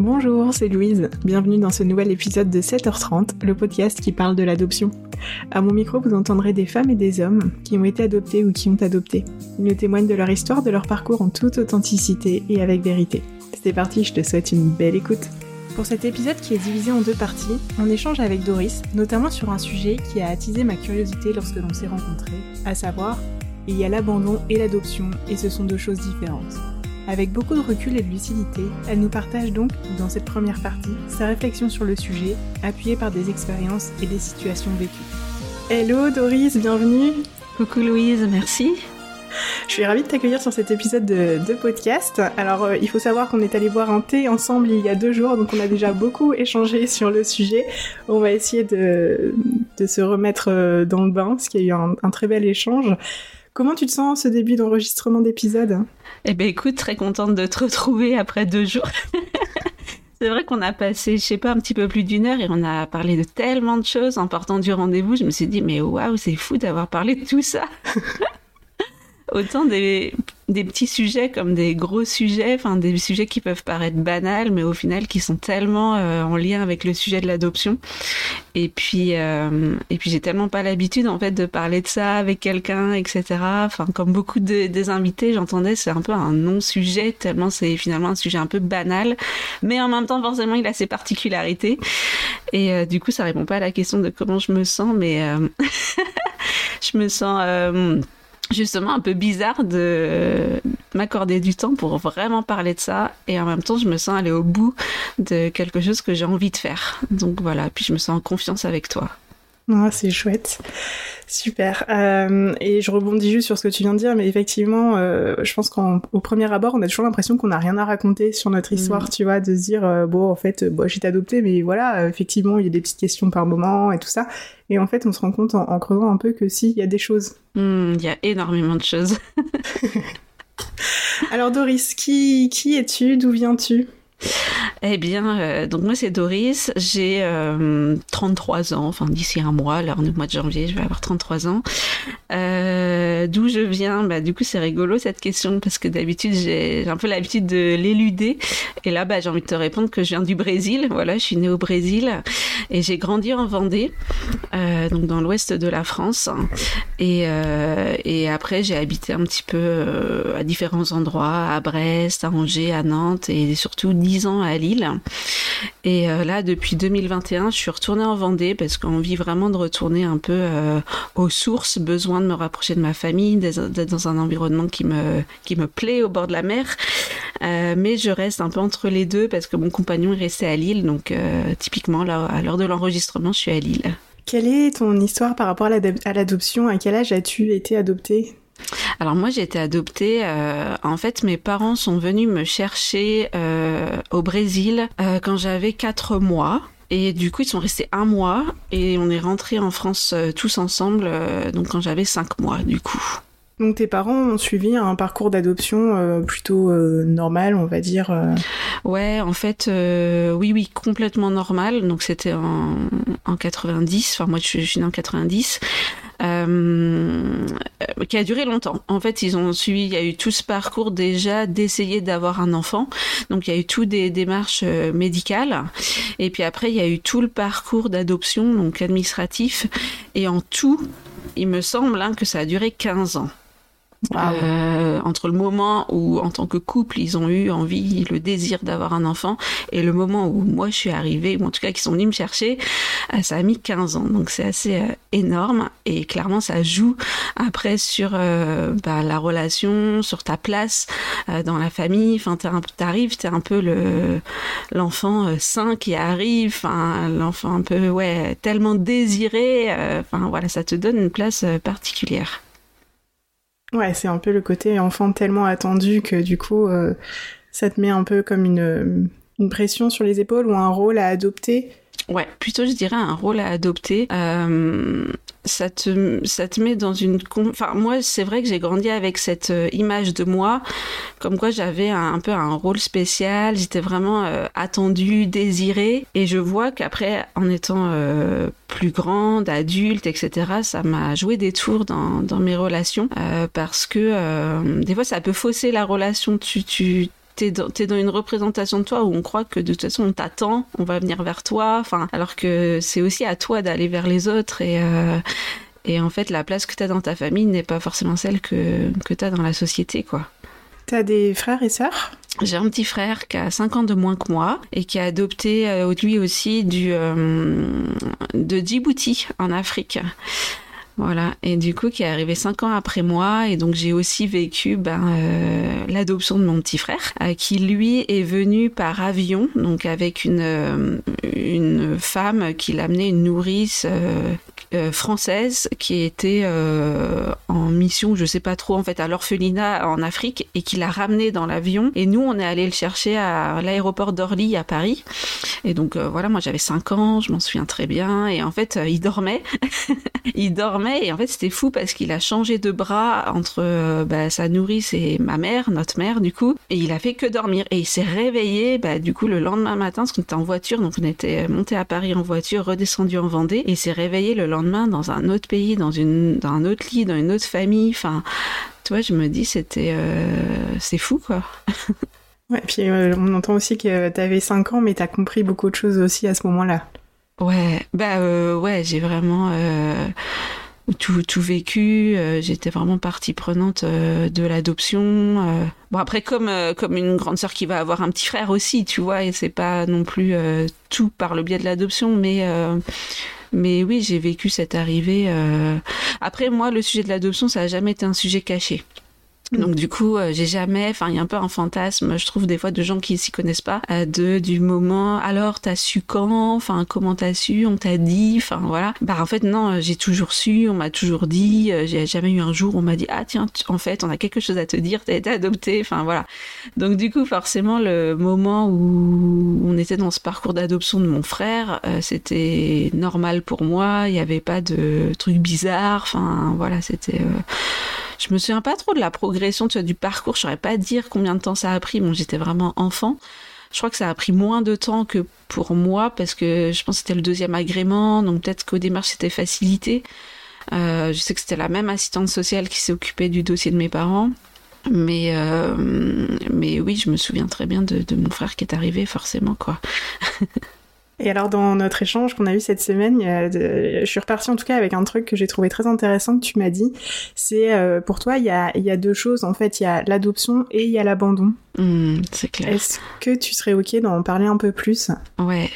Bonjour, c'est Louise. Bienvenue dans ce nouvel épisode de 7h30, le podcast qui parle de l'adoption. À mon micro, vous entendrez des femmes et des hommes qui ont été adoptés ou qui ont adopté. Ils nous témoignent de leur histoire, de leur parcours en toute authenticité et avec vérité. C'est parti, je te souhaite une belle écoute. Pour cet épisode qui est divisé en deux parties, on échange avec Doris, notamment sur un sujet qui a attisé ma curiosité lorsque l'on s'est rencontrés, à savoir, il y a l'abandon et l'adoption, et ce sont deux choses différentes. Avec beaucoup de recul et de lucidité, elle nous partage donc, dans cette première partie, sa réflexion sur le sujet, appuyée par des expériences et des situations vécues. Hello Doris, bienvenue Coucou Louise, merci je suis ravie de t'accueillir sur cet épisode de, podcast. Alors, euh, il faut savoir qu'on est allé boire un thé ensemble il y a deux jours, donc on a déjà beaucoup échangé sur le sujet. On va essayer de, se remettre euh, dans le bain, parce qu'il y a eu un très bel échange. Comment tu te sens ce début d'enregistrement d'épisode? Eh ben écoute, très contente de te retrouver après deux jours. C'est vrai qu'on a passé, je sais pas, un petit peu plus d'une heure et on a parlé de tellement de choses en partant du rendez-vous. Je me suis dit, mais waouh, c'est fou d'avoir parlé de tout ça. Autant des des petits sujets comme des gros sujets, enfin des sujets qui peuvent paraître banals, mais au final qui sont tellement euh, en lien avec le sujet de l'adoption. Et puis, euh, et puis j'ai tellement pas l'habitude en fait de parler de ça avec quelqu'un, etc. Enfin, comme beaucoup de, des invités, j'entendais c'est un peu un non-sujet tellement c'est finalement un sujet un peu banal, mais en même temps forcément il a ses particularités. Et euh, du coup, ça répond pas à la question de comment je me sens, mais je me sens justement un peu bizarre de m'accorder du temps pour vraiment parler de ça et en même temps je me sens aller au bout de quelque chose que j'ai envie de faire. Donc voilà, puis je me sens en confiance avec toi. Ah, c'est chouette. Super. Euh, et je rebondis juste sur ce que tu viens de dire, mais effectivement, euh, je pense qu'au premier abord, on a toujours l'impression qu'on n'a rien à raconter sur notre histoire, mm. tu vois, de se dire, euh, bon, en fait, bon, j'ai été adoptée, mais voilà, effectivement, il y a des petites questions par moment et tout ça. Et en fait, on se rend compte en, creusant un peu que si, il y a des choses. Mm, il y a énormément de choses. Alors Doris, qui, qui es-tu? D'où viens-tu? eh bien, euh, donc moi c'est Doris, j'ai 33 euh, ans, enfin d'ici un mois, là on est au mois de janvier, je vais avoir 33 ans. Euh, D'où je viens Bah du coup c'est rigolo cette question parce que d'habitude j'ai un peu l'habitude de l'éluder et là bah j'ai envie de te répondre que je viens du Brésil. Voilà, je suis née au Brésil et j'ai grandi en Vendée, donc dans l'ouest de la France. Et, et après j'ai habité un petit peu à différents endroits, à Brest, à Angers, à Nantes et surtout 10 ans à Lille. Et euh, là, depuis 2021, je suis retournée en Vendée parce qu'on vit vraiment de retourner un peu euh, aux sources, besoin de me rapprocher de ma famille, d'être dans un environnement qui me, qui me plaît au bord de la mer. Euh, mais je reste un peu entre les deux parce que mon compagnon est resté à Lille. Donc, typiquement, là, à l'heure de l'enregistrement, je suis à Lille. Quelle est ton histoire par rapport à l'adoption? À quel âge as-tu été adoptée? Alors moi j'ai été adoptée. Euh, en fait mes parents sont venus me chercher euh, au Brésil euh, quand j'avais 4 mois. Et du coup, ils sont restés un mois et on est rentrés en France tous ensemble, donc quand j'avais 5 mois, du coup. Donc tes parents ont suivi un parcours d'adoption plutôt normal, on va dire. Ouais, en fait, oui, oui, complètement normal. Donc c'était en, en 90. Enfin moi, je, je suis née en 90. Euh, qui a duré longtemps. En fait, ils ont suivi, il y a eu tout ce parcours déjà d'essayer d'avoir un enfant. Donc, il y a eu tout des démarches euh, médicales. Et puis après, il y a eu tout le parcours d'adoption, donc administratif. Et en tout, il me semble hein, que ça a duré 15 ans. Ah euh, entre le moment où, en tant que couple, ils ont eu envie, le désir d'avoir un enfant, et le moment où moi je suis arrivée, ou en tout cas qu'ils sont venus me chercher, euh, ça a mis 15 ans. Donc c'est assez euh, énorme, et clairement ça joue après sur bah, la relation, sur ta place dans la famille. Enfin, t'arrives, t'es un peu le l'enfant sain qui arrive, enfin l'enfant un peu ouais tellement désiré. Enfin voilà, ça te donne une place particulière. Ouais, c'est un peu le côté enfant tellement attendu que du coup, euh, ça te met un peu comme une, une pression sur les épaules ou un rôle à adopter. Ouais, plutôt je dirais un rôle à adopter. Euh, ça te ça te met dans une enfin moi c'est vrai que j'ai grandi avec cette euh, image de moi comme quoi j'avais un, peu un rôle spécial j'étais vraiment euh, attendue désirée. Et je vois qu'après en étant euh, plus grande adulte etc ça m'a joué des tours dans, dans mes relations. Parce que des fois ça peut fausser la relation. Tu tu t'es dans, es dans une représentation de toi où on croit que de toute façon on t'attend, on va venir vers toi, enfin, alors que c'est aussi à toi d'aller vers les autres et euh, et en fait, la place que tu as dans ta famille n'est pas forcément celle que, que tu as dans la société, quoi. Tu as des frères et sœurs? J'ai un petit frère qui a 5 ans de moins que moi et qui a adopté euh, lui aussi du euh, de Djibouti en Afrique. Voilà, et du coup qui est arrivé cinq ans après moi, et donc j'ai aussi vécu ben, euh, l'adoption de mon petit frère, euh, qui lui est venu par avion, donc avec une, euh, une femme qui l'amenait une nourrice française qui était en mission, je sais pas trop, en fait à l'orphelinat en Afrique, et qui l'a ramené dans l'avion. Et nous, on est allé le chercher à l'aéroport d'Orly à Paris. Et donc voilà, moi j'avais cinq ans, je m'en souviens très bien, et en fait il dormait, il dormait. Et en fait c'était fou parce qu'il a changé de bras entre euh, bah, sa nourrice et ma mère, notre mère du coup, et il a fait que dormir. Et il s'est réveillé bah, du coup le lendemain matin parce qu'on était en voiture. Donc on était monté à Paris en voiture, redescendu en Vendée. Et il s'est réveillé le lendemain dans un autre pays, dans une dans un autre lit, dans une autre famille, enfin tu vois je me dis c'était euh, c'est fou quoi. ouais, puis euh, on entend aussi que tu avais 5 ans mais tu as compris beaucoup de choses aussi à ce moment-là. Ouais, bah ouais, j'ai vraiment tout, tout vécu. Euh, j'étais vraiment partie prenante euh, de l'adoption. Euh. Bon après comme comme une grande sœur qui va avoir un petit frère aussi, tu vois, et c'est pas non plus tout par le biais de l'adoption, mais mais oui, j'ai vécu cette arrivée. Après moi, le sujet de l'adoption, ça a jamais été un sujet caché. Donc du coup, euh, j'ai jamais, enfin il y a un peu un fantasme, je trouve des fois de gens qui s'y connaissent pas, euh, de du moment. Alors t'as su quand? Enfin comment t'as su? On t'a dit? Enfin voilà. Bah en fait non, euh, j'ai toujours su, on m'a toujours dit. j'ai jamais eu un jour où on m'a dit ah tiens en fait on a quelque chose à te dire, t'as été adopté. Enfin voilà. Donc du coup forcément le moment où on était dans ce parcours d'adoption de mon frère, c'était normal pour moi. Il n'y avait pas de trucs bizarres. Enfin voilà c'était je me souviens pas trop de la progression tu vois, du parcours. Je saurais pas dire combien de temps ça a pris. Bon, j'étais vraiment enfant. Je crois que ça a pris moins de temps que pour moi parce que je pense que c'était le deuxième agrément, donc peut-être qu'au démarche c'était facilité. Euh, je sais que c'était la même assistante sociale qui s'est occupée du dossier de mes parents. Mais, euh, mais oui, je me souviens très bien de, de mon frère qui est arrivé, forcément, quoi. Et alors dans notre échange qu'on a eu cette semaine, je suis repartie en tout cas avec un truc que j'ai trouvé très intéressant que tu m'as dit. C'est euh, pour toi, il y a, y a deux choses en fait. Il y a l'adoption et il y a l'abandon. Mmh, c'est clair. Est-ce que tu serais ok d'en parler un peu plus? Ouais.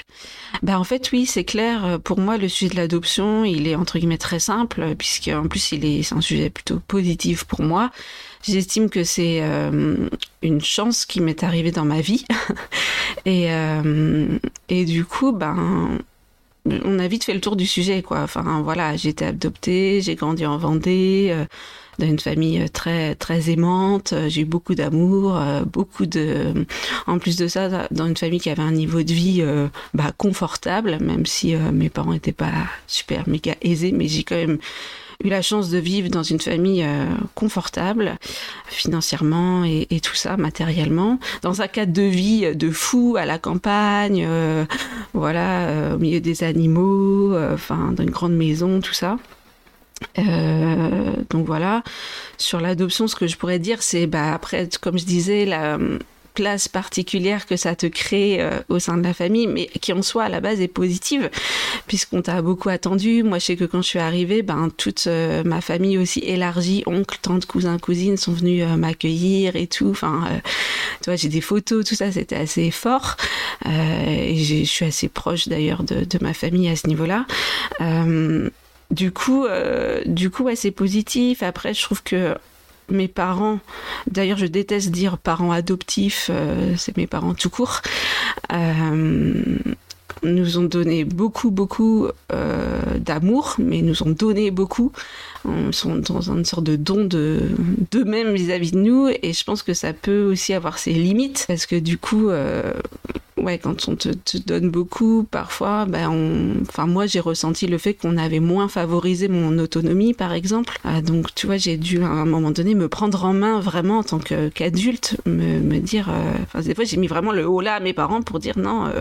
Bah en fait oui, c'est clair. Pour moi, le sujet de l'adoption, il est entre guillemets très simple puisque en plus il est, c'est un sujet plutôt positif pour moi. J'estime que c'est euh, une chance qui m'est arrivée dans ma vie. et, euh, et du coup, ben, on a vite fait le tour du sujet, quoi. Enfin, voilà, j'ai été adoptée, j'ai grandi en Vendée, euh, dans une famille très très aimante. J'ai eu beaucoup d'amour, beaucoup de. En plus de ça, dans une famille qui avait un niveau de vie bah, confortable, même si mes parents n'étaient pas super méga aisés, mais j'ai quand même eu la chance de vivre dans une famille euh, confortable financièrement et, tout ça matériellement. Dans un cadre de vie de fou à la campagne euh, voilà euh, au milieu des animaux enfin dans une grande maison tout ça. Donc voilà. Sur l'adoption ce que je pourrais dire c'est bah après comme je disais la place particulière que ça te crée euh, au sein de la famille, mais qui en soi à la base est positive, puisqu'on t'a beaucoup attendu. Moi, je sais que quand je suis arrivée, ben toute euh, ma famille aussi élargie, oncles, tantes, cousins, cousines sont venus euh, m'accueillir et tout. Enfin, tu j'ai des photos, tout ça, c'était assez fort. et je suis assez proche d'ailleurs de, ma famille à ce niveau-là. du coup, du coup, ouais, positif. Après, je trouve que mes parents, d'ailleurs je déteste dire parents adoptifs, euh, c'est mes parents tout court, euh, nous ont donné beaucoup, beaucoup euh, d'amour, mais nous ont donné beaucoup. Ils sont dans une sorte de don de d'eux-mêmes vis-à-vis de nous, et je pense que ça peut aussi avoir ses limites, parce que du coup, ouais, quand on te, donne beaucoup, parfois, ben on... enfin moi j'ai ressenti le fait qu'on avait moins favorisé mon autonomie, par exemple. Ah, donc tu vois, j'ai dû à un moment donné me prendre en main vraiment en tant qu'adulte, me, me, dire, euh, enfin des fois j'ai mis vraiment le haut là à mes parents pour dire non, euh,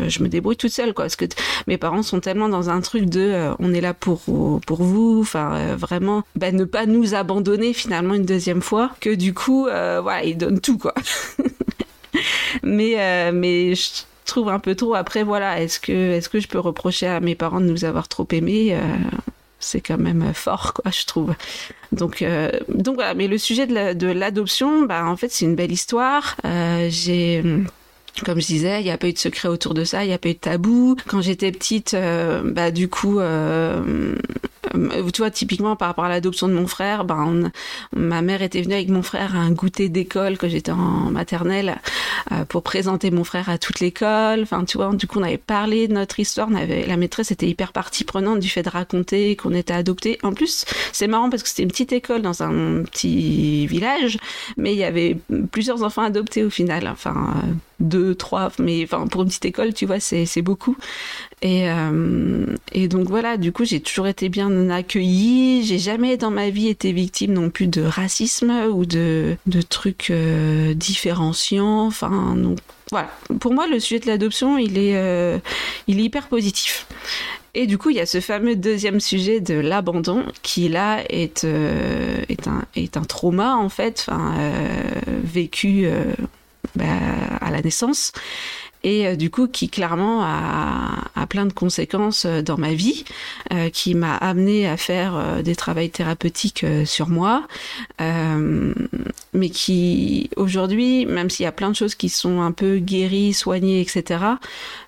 euh, je me débrouille toute seule, quoi. Parce que mes parents sont tellement dans un truc de, on est là pour pour vous, enfin vraiment, ben, ne pas nous abandonner finalement une deuxième fois, que du coup, voilà, ils donnent tout, quoi. mais mais je trouve un peu trop. Après, voilà, est-ce que, est-ce que je peux reprocher à mes parents de nous avoir trop aimés C'est quand même fort, quoi, je trouve. Donc, donc voilà. Mais le sujet de l'adoption, bah, en fait, c'est une belle histoire. j'ai comme je disais, il n'y a pas eu de secret autour de ça, il n'y a pas eu de tabou. Quand j'étais petite, euh, bah du coup, euh, euh, tu vois, typiquement par rapport à l'adoption de mon frère, ben, ma mère était venue avec mon frère à un goûter d'école que j'étais en maternelle pour présenter mon frère à toute l'école. Enfin, tu vois, du coup, on avait parlé de notre histoire. On avait, la maîtresse était hyper partie prenante du fait de raconter qu'on était adopté. En plus, c'est marrant parce que c'était une petite école dans un petit village, mais il y avait plusieurs enfants adoptés au final. Enfin, deux, trois, mais enfin pour une petite école, tu vois, c'est beaucoup. Et, euh, et donc voilà, du coup, j'ai toujours été bien accueillie. J'ai jamais dans ma vie été victime non plus de racisme ou de, de trucs euh, différenciants. Enfin, donc voilà. Pour moi, le sujet de l'adoption, il est, euh, il est hyper positif. Et du coup, il y a ce fameux deuxième sujet de l'abandon qui là est, est, un, est un trauma en fait, vécu bah, à la naissance et euh, du coup qui clairement a, plein de conséquences euh, dans ma vie, euh, qui m'a amené à faire des travails thérapeutiques sur moi, mais qui aujourd'hui, même s'il y a plein de choses qui sont un peu guéries, soignées, etc.,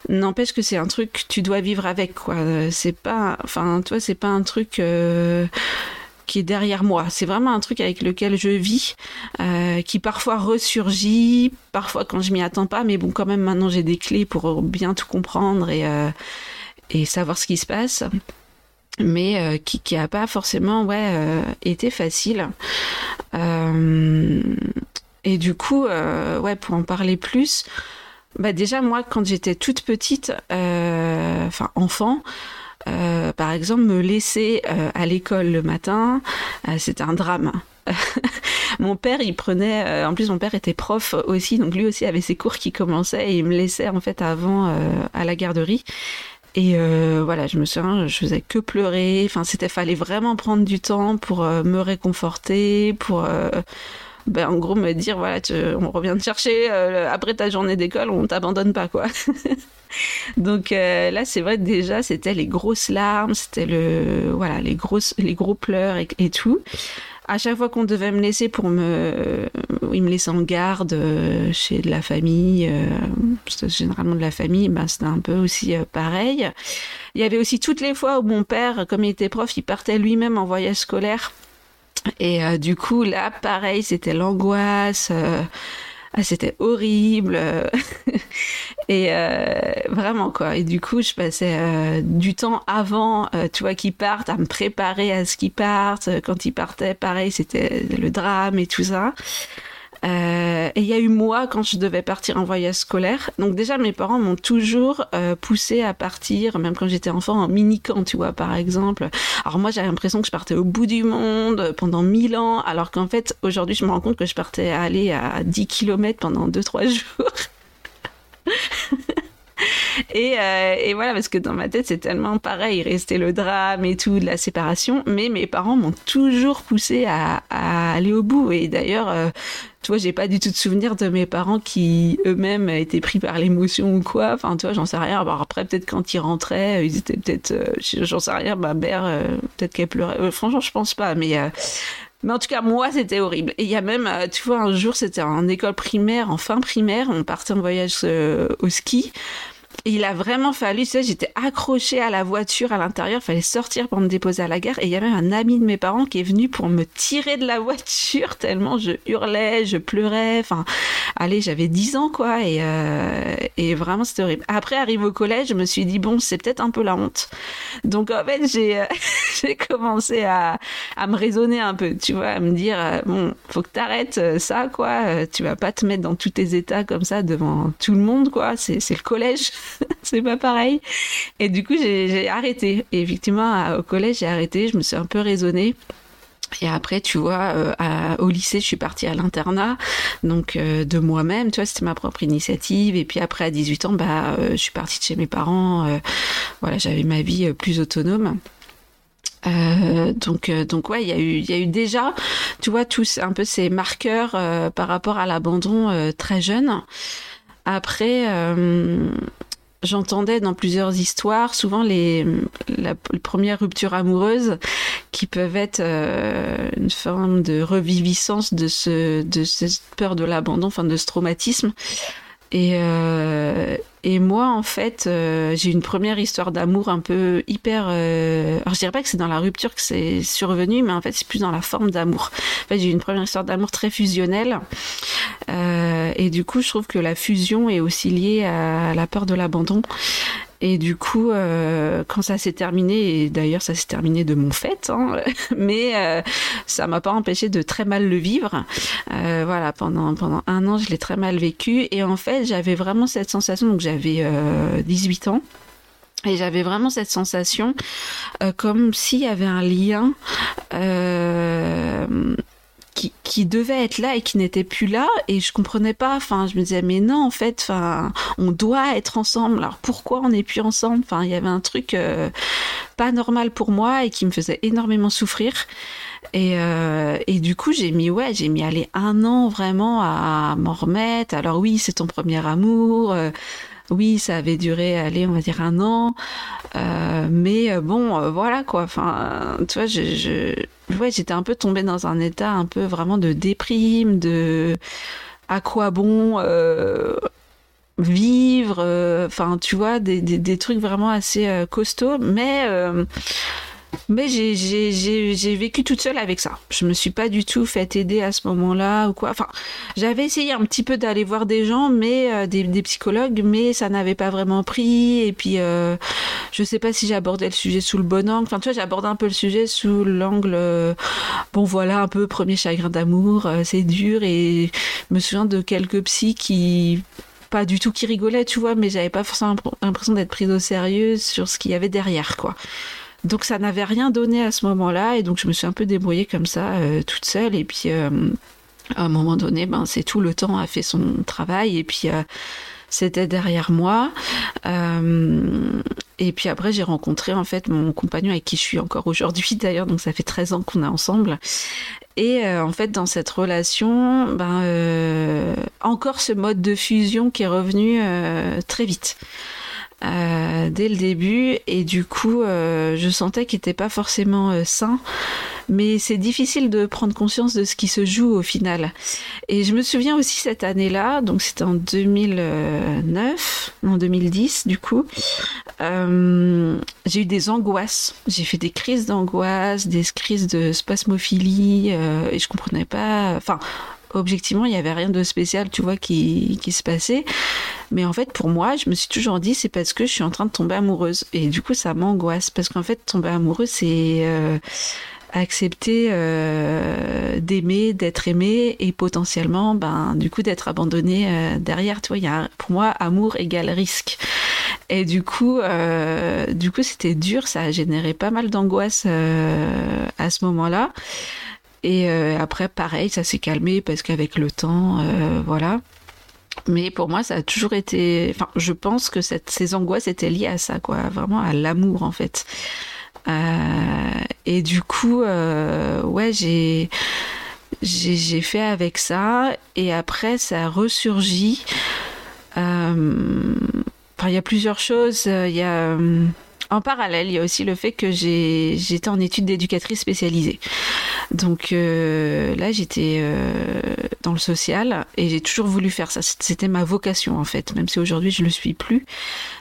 n'empêche que c'est un truc que tu dois vivre avec quoi. C'est pas, enfin, toi, c'est pas un truc qui est derrière moi. C'est vraiment un truc avec lequel je vis, euh, qui parfois ressurgit, parfois quand je m'y attends pas, mais bon, quand même, maintenant j'ai des clés pour bien tout comprendre et, euh, et savoir ce qui se passe. Mais euh, qui qui a pas forcément ouais été facile. et du coup, ouais, pour en parler plus, bah déjà moi quand j'étais toute petite, enfin enfant, euh, par exemple, me laisser euh, à l'école le matin, euh, c'était un drame. mon père, il prenait, en plus mon père était prof aussi, donc lui aussi avait ses cours qui commençaient et il me laissait en fait avant à la garderie. Et voilà, je me souviens, je faisais que pleurer. Enfin, c'était fallait vraiment prendre du temps pour me réconforter, pour ben, en gros me dire voilà, on revient te chercher après ta journée d'école, on t'abandonne pas quoi. Donc euh, là, c'est vrai déjà, c'était les grosses larmes, c'était le voilà les grosses les gros pleurs et, tout. À chaque fois qu'on devait me laisser pour me, il me laissait en garde euh, chez de la famille, euh, généralement de la famille, ben c'était un peu aussi pareil. Il y avait aussi toutes les fois où mon père, comme il était prof, il partait lui-même en voyage scolaire. Et du coup, là, pareil, c'était l'angoisse. Ah, c'était horrible. Et euh, vraiment quoi. Et du coup je passais euh, du temps avant euh, tu vois qu'ils partent à me préparer à ce qu'ils partent. Quand ils partaient pareil c'était le drame et tout ça euh, et il y a eu moi quand je devais partir en voyage scolaire. Donc déjà mes parents m'ont toujours euh, poussé à partir, même quand j'étais enfant, en mini-camp, tu vois, par exemple. Alors moi j'avais l'impression que je partais au bout du monde pendant mille ans, alors qu'en fait aujourd'hui je me rends compte que je partais aller à 10 km pendant 2-3 jours. Et, euh, et, voilà, parce que dans ma tête, c'est tellement pareil, il restait le drame et tout, de la séparation, mais mes parents m'ont toujours poussé à, à, aller au bout. Et d'ailleurs, euh, tu vois, j'ai pas du tout de souvenir de mes parents qui eux-mêmes étaient pris par l'émotion ou quoi. Enfin, tu vois, j'en sais rien. Après, peut-être quand ils rentraient, ils étaient peut-être, euh, j'en sais rien, ma mère, peut-être qu'elle pleurait. franchement, je pense pas, mais. Mais en tout cas, moi, c'était horrible. Et il y a même, tu vois, un jour, c'était en école primaire, en fin primaire, on partait en voyage au ski il a vraiment fallu, tu sais, j'étais accrochée à la voiture à l'intérieur, fallait sortir pour me déposer à la gare et il y avait un ami de mes parents qui est venu pour me tirer de la voiture tellement je hurlais, je pleurais, enfin, allez, j'avais 10 ans quoi et, euh, et vraiment c'était horrible. Après, arrivé au collège, je me suis dit bon, c'est peut-être un peu la honte. Donc en fait, j'ai, euh, j'ai commencé à, à me raisonner un peu, tu vois, à me dire euh, bon, faut que t'arrêtes ça quoi, tu vas pas te mettre dans tous tes états comme ça devant tout le monde quoi, c'est, c'est le collège. c'est pas pareil. Et du coup, j'ai arrêté. Et effectivement, au collège, j'ai arrêté. Je me suis un peu raisonnée. Et après, tu vois, euh, au lycée, je suis partie à l'internat, donc euh, de moi-même, tu vois, c'était ma propre initiative. Et puis après, à 18 ans, bah, euh, je suis partie de chez mes parents. voilà, j'avais ma vie plus autonome. Donc, donc ouais, il y a eu, y a eu déjà, tu vois, tous un peu ces marqueurs par rapport à l'abandon très jeune. Après, j'entendais dans plusieurs histoires souvent les, la, les premières ruptures amoureuses qui peuvent être une forme de reviviscence de ce, de cette peur de l'abandon, enfin de ce traumatisme. Et, euh, et moi, en fait, euh, j'ai une première histoire d'amour un peu hyper. Euh... Alors, je dirais pas que c'est dans la rupture que c'est survenu, mais en fait, c'est plus dans la forme d'amour. En fait, j'ai une première histoire d'amour très fusionnelle. Euh, et du coup, je trouve que la fusion est aussi liée à la peur de l'abandon. Et du coup, euh, quand ça s'est terminé, et d'ailleurs ça s'est terminé de mon fait, hein, mais euh, ça m'a pas empêché de très mal le vivre. Euh, voilà, pendant pendant un an, je l'ai très mal vécu. Et en fait, j'avais vraiment cette sensation. Donc j'avais 18 ans. Et j'avais vraiment cette sensation euh, comme s'il y avait un lien euh, qui, devait être là et qui n'était plus là et je comprenais pas. Enfin je me disais mais non en fait enfin on doit être ensemble. Alors pourquoi on n'est plus ensemble? Enfin il y avait un truc euh, pas normal pour moi et qui me faisait énormément souffrir. Et, euh, et du coup j'ai mis ouais j'ai mis aller un an vraiment à m'en remettre. Alors oui c'est ton premier amour euh, oui, ça avait duré, allez, on va dire un an, euh, mais euh, bon, euh, voilà quoi. Enfin, tu vois, je, je ouais, j'étais un peu tombée dans un état un peu vraiment de déprime, de à quoi bon euh, vivre, enfin, tu vois, des, des, des, trucs vraiment assez costauds, mais mais j'ai vécu toute seule avec ça. Je me suis pas du tout fait aider à ce moment-là ou quoi. J'avais essayé un petit peu d'aller voir des gens, mais euh, des, psychologues, mais ça n'avait pas vraiment pris. Et puis, euh, je sais pas si j'abordais le sujet sous le bon angle. Enfin, tu vois, j'abordais un peu le sujet sous l'angle, euh, bon voilà, un peu premier chagrin d'amour, euh, c'est dur. Et je me souviens de quelques psys qui pas du tout qui rigolaient, tu vois, mais j'avais pas forcément l'impression d'être prise au sérieux sur ce qu'il y avait derrière, quoi. Donc ça n'avait rien donné à ce moment-là et donc je me suis un peu débrouillée comme ça euh, toute seule et puis euh, à un moment donné ben c'est tout le temps a fait son travail et puis euh, c'était derrière moi et puis après j'ai rencontré en fait mon compagnon avec qui je suis encore aujourd'hui d'ailleurs donc ça fait 13 ans qu'on est ensemble et en fait, dans cette relation, ben, encore ce mode de fusion qui est revenu très vite. Euh, dès le début et du coup euh, je sentais qu'il n'était pas forcément euh, sain. Mais c'est difficile de prendre conscience de ce qui se joue au final. Et je me souviens aussi cette année-là donc c'était en 2009 en 2010 du coup j'ai eu des angoisses. J'ai fait des crises d'angoisse des crises de spasmophilie et je comprenais pas enfin objectivement, il n'y avait rien de spécial, tu vois, qui, qui se passait. Mais en fait, pour moi, je me suis toujours dit, c'est parce que je suis en train de tomber amoureuse. Et du coup, ça m'angoisse. Parce qu'en fait, tomber amoureuse, c'est euh, accepter euh, d'aimer, d'être aimé et potentiellement, ben, du coup, d'être abandonné euh, derrière. Tu vois, y a, pour moi, amour égale risque. Et du coup, du coup, c'était dur. Ça a généré pas mal d'angoisse à ce moment-là. Et après, pareil, ça s'est calmé parce qu'avec le temps, voilà. Mais pour moi, ça a toujours été. Enfin, je pense que ces angoisses étaient liées à ça, quoi, vraiment à l'amour en fait. Euh, et du coup, euh, ouais, j'ai j'ai fait avec ça, et après, ça a ressurgi. Euh, enfin, il y a plusieurs choses. Il y a en parallèle, il y a aussi le fait que j'étais en études d'éducatrice spécialisée. Donc euh, là, j'étais euh, dans le social et j'ai toujours voulu faire ça. C'était ma vocation en fait, même si aujourd'hui je le suis plus.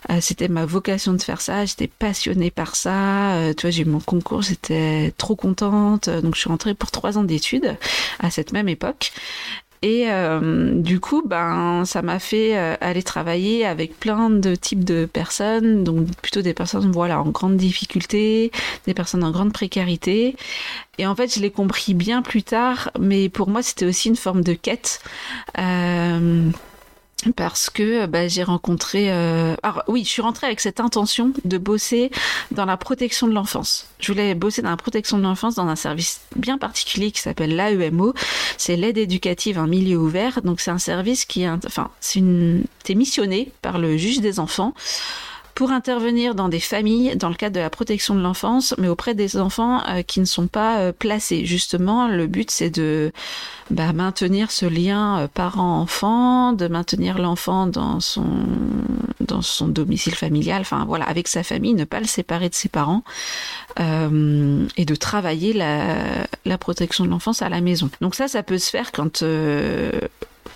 Euh, C'était ma vocation de faire ça. J'étais passionnée par ça. Euh, tu vois, j'ai eu mon concours, j'étais trop contente. Donc je suis rentrée pour trois ans d'études à cette même époque. Et euh, du coup, ben, ça m'a fait euh, aller travailler avec plein de types de personnes, donc plutôt des personnes voilà en grande difficulté, des personnes en grande précarité. Et en fait, je l'ai compris bien plus tard, mais pour moi, c'était aussi une forme de quête. Euh, parce que bah, j'ai rencontré. Euh... Alors oui, je suis rentrée avec cette intention de bosser dans la protection de l'enfance. Je voulais bosser dans la protection de l'enfance dans un service bien particulier qui s'appelle l'AEMO. C'est l'aide éducative en milieu ouvert. Donc c'est un service qui, est... enfin, c'est une. T'es missionné par le juge des enfants pour intervenir dans des familles dans le cadre de la protection de l'enfance, mais auprès des enfants euh, qui ne sont pas euh, placés. Justement, le but c'est de bah, maintenir ce lien euh, parent-enfant, de maintenir l'enfant dans son dans son domicile familial, enfin voilà, avec sa famille, ne pas le séparer de ses parents et de travailler la, la protection de l'enfance à la maison. Donc ça, ça peut se faire quand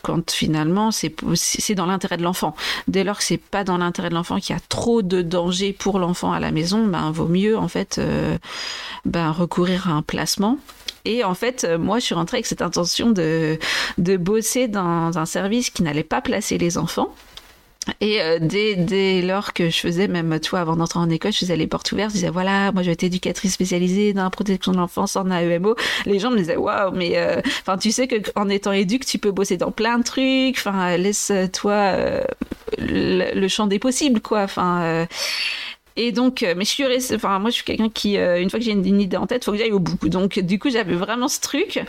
quand finalement c'est c'est dans l'intérêt de l'enfant. Dès lors que c'est pas dans l'intérêt de l'enfant, qu'il y a trop de danger pour l'enfant à la maison, ben vaut mieux en fait euh, ben recourir à un placement. Et en fait, euh, moi, je suis rentrée avec cette intention de, de bosser dans un service qui n'allait pas placer les enfants. Et euh, dès, dès lors que je faisais, même toi, avant d'entrer en école, je faisais les portes ouvertes, je disais voilà, moi je vais être éducatrice spécialisée dans la protection de l'enfance en AEMO. Les gens me disaient waouh, mais euh, enfin tu sais que en étant éduque, tu peux bosser dans plein de trucs. Enfin laisse-toi euh, le, le, champ des possibles, quoi. Enfin et donc, euh, mais je suis restée, enfin, moi, je suis quelqu'un qui, euh, une fois que j'ai une, idée en tête, faut que j'aille au bout. Donc, du coup, j'avais vraiment ce truc.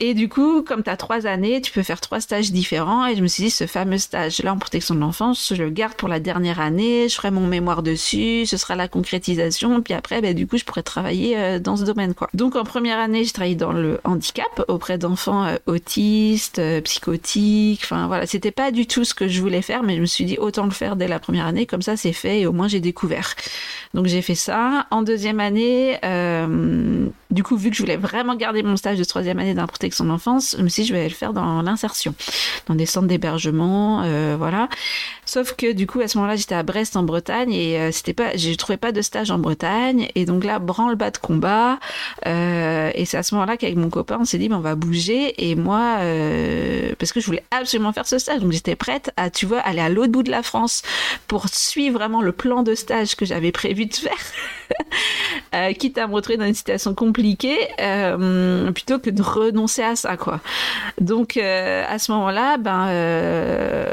Et du coup, comme tu as trois années, tu peux faire trois stages différents. Et je me suis dit, ce fameux stage-là en protection de l'enfance, je le garde pour la dernière année. Je ferai mon mémoire dessus. Ce sera la concrétisation. Puis après, ben, du coup, je pourrais travailler euh, dans ce domaine. Donc, en première année, je travaillais dans le handicap auprès d'enfants autistes, psychotiques. Enfin, voilà. C'était pas du tout ce que je voulais faire, mais je me suis dit, autant le faire dès la première année. Comme ça, c'est fait. Et au moins, j'ai découvert. Donc j'ai fait ça. En deuxième année, euh, du coup, vu que je voulais vraiment garder mon stage de troisième année la protection de l'enfance, je me suis dit, je vais le faire dans l'insertion, dans des centres d'hébergement, euh, voilà. Sauf que du coup, à ce moment-là, j'étais à Brest en Bretagne et euh, c'était pas, je trouvais pas de stage en Bretagne et donc là, branle-bas de combat. Euh, et c'est à ce moment-là qu'avec mon copain, on s'est dit, ben, on va bouger. Et moi, euh, parce que je voulais absolument faire ce stage, donc j'étais prête à, tu vois, aller à l'autre bout de la France pour suivre vraiment le plan de stage que j'avais prévu de faire. quitte à me retrouver dans une situation euh, plutôt que de renoncer à ça quoi. Donc euh, à ce moment-là, ben euh,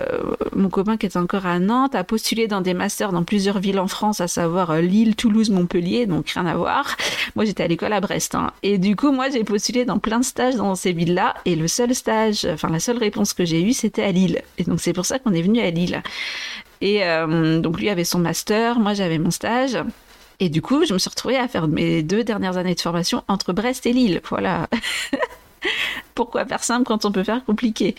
mon copain qui est encore à Nantes a postulé dans des masters dans plusieurs villes en France, à savoir Lille, Toulouse, Montpellier, donc rien à voir. Moi j'étais à l'école à Brest hein. et du coup moi j'ai postulé dans plein de stages dans ces villes-là et le seul stage, enfin la seule réponse que j'ai eue c'était à Lille et donc c'est pour ça qu'on est venu à Lille. Et donc lui avait son master, moi j'avais mon stage. Et du coup, je me suis retrouvée à faire mes deux dernières années de formation entre Brest et Lille. Voilà. Pourquoi faire simple quand on peut faire compliqué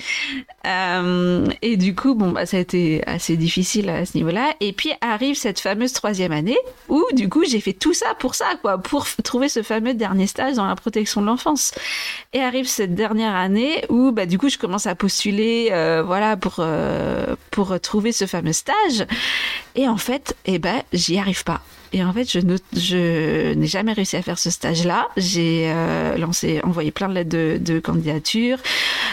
euh, Et du coup, bon, bah, ça a été assez difficile à ce niveau-là. Et puis arrive cette fameuse troisième année où, du coup, j'ai fait tout ça pour ça, quoi, pour trouver ce fameux dernier stage dans la protection de l'enfance. Et arrive cette dernière année où, bah, du coup, je commence à postuler, euh, voilà, pour euh, pour trouver ce fameux stage. Et en fait, eh ben, j'y arrive pas. Et en fait, je, n'ai jamais réussi à faire ce stage-là. J'ai euh, lancé, envoyé plein de lettres de, de candidature.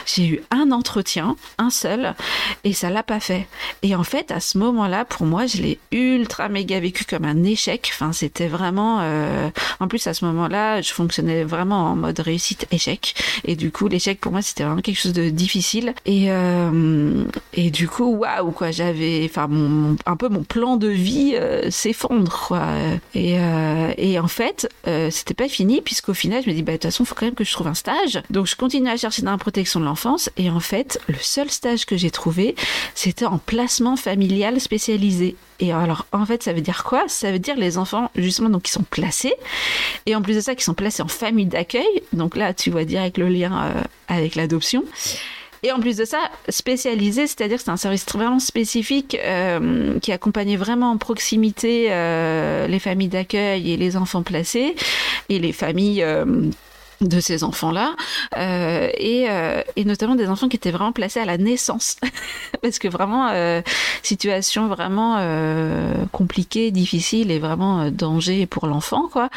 J'ai eu un entretien, un seul, et ça l'a pas fait. Et en fait, à ce moment-là, pour moi, je l'ai ultra méga vécu comme un échec. Enfin, c'était vraiment. Euh... En plus, à ce moment-là, je fonctionnais vraiment en mode réussite échec. Et du coup, l'échec pour moi, c'était vraiment quelque chose de difficile. Et euh... et du coup, waouh quoi, j'avais, enfin, un peu mon plan de vie s'effondre quoi. Et, euh, et en fait, euh, c'était pas fini puisqu'au final, je me dis bah de toute façon, il faut quand même que je trouve un stage. Donc je continue à chercher dans la protection de l'enfance et en fait, le seul stage que j'ai trouvé, c'était en placement familial spécialisé. Et alors, en fait, ça veut dire quoi? Ça veut dire les enfants, justement, donc qui sont placés, et en plus de ça, qui sont placés en famille d'accueil. Donc là, tu vois direct le lien euh, avec l'adoption. Et en plus de ça, spécialisé, c'est-à-dire que c'est un service vraiment spécifique euh, qui accompagnait vraiment en proximité euh, les familles d'accueil et les enfants placés et les familles. Euh, de ces enfants-là euh, et, euh, et, notamment des enfants qui étaient vraiment placés à la naissance parce que vraiment euh, situation vraiment compliquée difficile et vraiment danger pour l'enfant quoi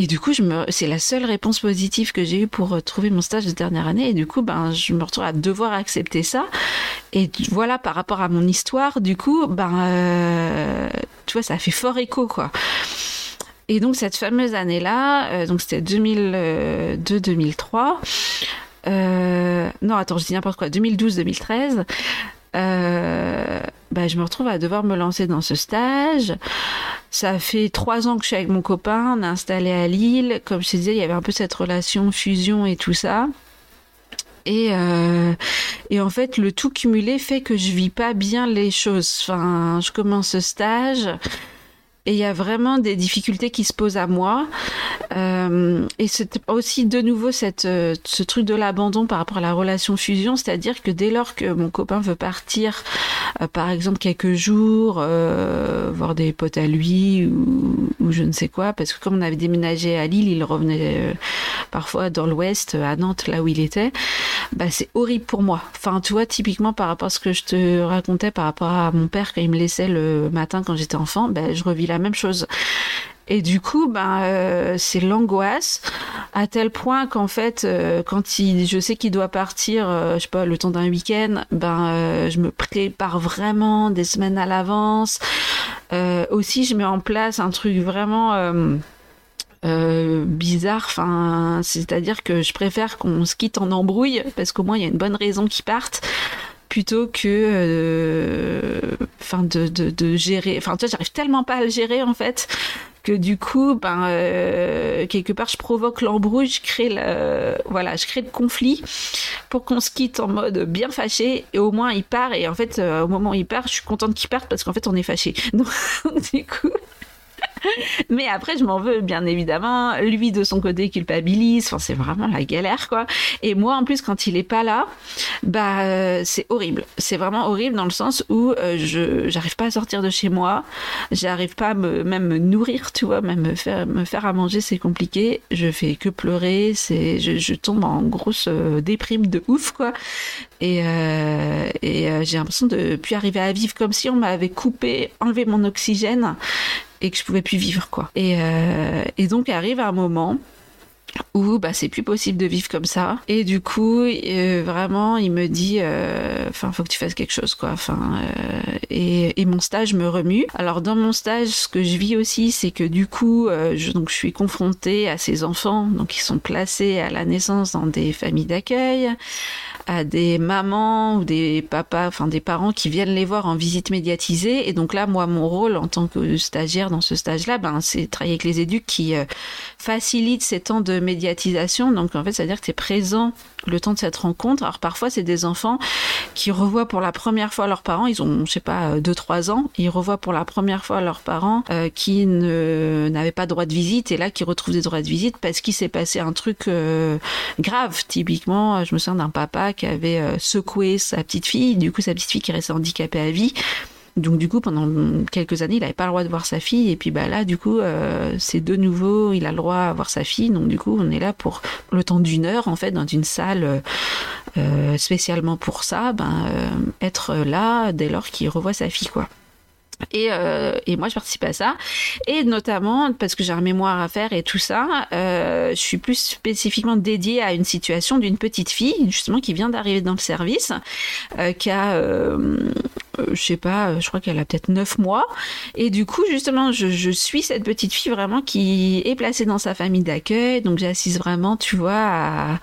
et du coup, c'est la seule réponse positive que j'ai eue pour trouver mon stage de dernière année. Et du coup, ben, je me retrouve à devoir accepter ça. Et voilà, par rapport à mon histoire, du coup, ben, euh, tu vois, ça fait fort écho, quoi. Et donc, cette fameuse année-là, euh, donc c'était 2002-2003. Euh, non, attends, je dis n'importe quoi. 2012-2013. Euh, bah, je me retrouve à devoir me lancer dans ce stage. Ça fait trois ans que je suis avec mon copain, on est installé à Lille. Comme je te disais, il y avait un peu cette relation fusion et tout ça. Et, euh, et en fait, le tout cumulé fait que je vis pas bien les choses. Enfin, je commence ce stage et il y a vraiment des difficultés qui se posent à moi. Euh, et c'est aussi de nouveau cette, euh, ce truc de l'abandon par rapport à la relation fusion, c'est-à-dire que dès lors que mon copain veut partir, euh, par exemple quelques jours, voir des potes à lui ou, je ne sais quoi, parce que comme on avait déménagé à Lille, il revenait parfois dans l'ouest, à Nantes, là où il était, bah c'est horrible pour moi. Enfin, tu vois, typiquement par rapport à ce que je te racontais par rapport à mon père quand il me laissait le matin quand j'étais enfant, bah, je revis la même chose. Et du coup, ben, euh, c'est l'angoisse à tel point qu'en fait, euh, quand il, je sais qu'il doit partir, euh, je sais pas, le temps d'un week-end, ben, je me prépare vraiment des semaines à l'avance. Aussi, je mets en place un truc vraiment. Bizarre. Enfin, c'est-à-dire que je préfère qu'on se quitte en embrouille parce qu'au moins il y a une bonne raison qu'ils partent plutôt que enfin de, de, de, gérer enfin tu vois j'arrive tellement pas à le gérer en fait que du coup ben euh, quelque part je provoque l'embrouille je crée le voilà je crée le conflit pour qu'on se quitte en mode bien fâché et au moins il part. Et en fait euh, au moment où il part je suis contente qu'il parte parce qu'en fait on est fâché donc du coup mais après, je m'en veux, bien évidemment. Lui, de son côté, culpabilise. Enfin, c'est vraiment la galère, quoi. Et moi, en plus, quand il est pas là, bah, euh, c'est horrible. C'est vraiment horrible dans le sens où euh, je j'arrive pas à sortir de chez moi. J'arrive pas à me, même me nourrir, tu vois, même me faire, me faire à manger, c'est compliqué. Je fais que pleurer. C'est, je, tombe en grosse euh, déprime de ouf, quoi. Et, et j'ai l'impression de plus arriver à vivre comme si on m'avait coupé, enlevé mon oxygène et que je pouvais plus vivre quoi. Et, euh, et donc arrive un moment où bah c'est plus possible de vivre comme ça. Et du coup euh, vraiment il me dit enfin euh, faut que tu fasses quelque chose quoi. Enfin euh, et, et, mon stage me remue. Alors dans mon stage ce que je vis aussi c'est que du coup je, donc je suis confrontée à ces enfants. Donc ils sont placés à la naissance dans des familles d'accueil à des mamans ou des papas, enfin des parents qui viennent les voir en visite médiatisée. Et donc là, moi, mon rôle en tant que stagiaire dans ce stage-là, ben, c'est travailler avec les éducs qui facilitent ces temps de médiatisation. Donc en fait, c'est-à-dire que tu es présent le temps de cette rencontre. Alors parfois, c'est des enfants qui revoient pour la première fois leurs parents. Ils ont, je sais pas, 2-3 ans. Ils revoient pour la première fois leurs parents euh, qui n'avaient pas droit de visite et là qui retrouvent des droits de visite parce qu'il s'est passé un truc euh, grave. Typiquement, je me souviens d'un papa qui avait euh, secoué sa petite fille. Du coup, sa petite fille qui restait handicapée à vie. Donc du coup, pendant quelques années, il n'avait pas le droit de voir sa fille. Et puis bah là, du coup, euh, c'est de nouveau, il a le droit à voir sa fille. Donc du coup, on est là pour le temps d'une heure, en fait, dans une salle euh, spécialement pour ça, ben, euh, être là dès lors qu'il revoit sa fille, quoi. Et, euh, et, moi, je participe à ça. Et notamment, parce que j'ai un mémoire à faire et tout ça, euh, je suis plus spécifiquement dédiée à une situation d'une petite fille, justement, qui vient d'arriver dans le service, euh, qui a, euh, je sais pas, je crois qu'elle a peut-être neuf mois. Et du coup, justement, je, suis cette petite fille vraiment qui est placée dans sa famille d'accueil. Donc, j'assiste vraiment, tu vois, à,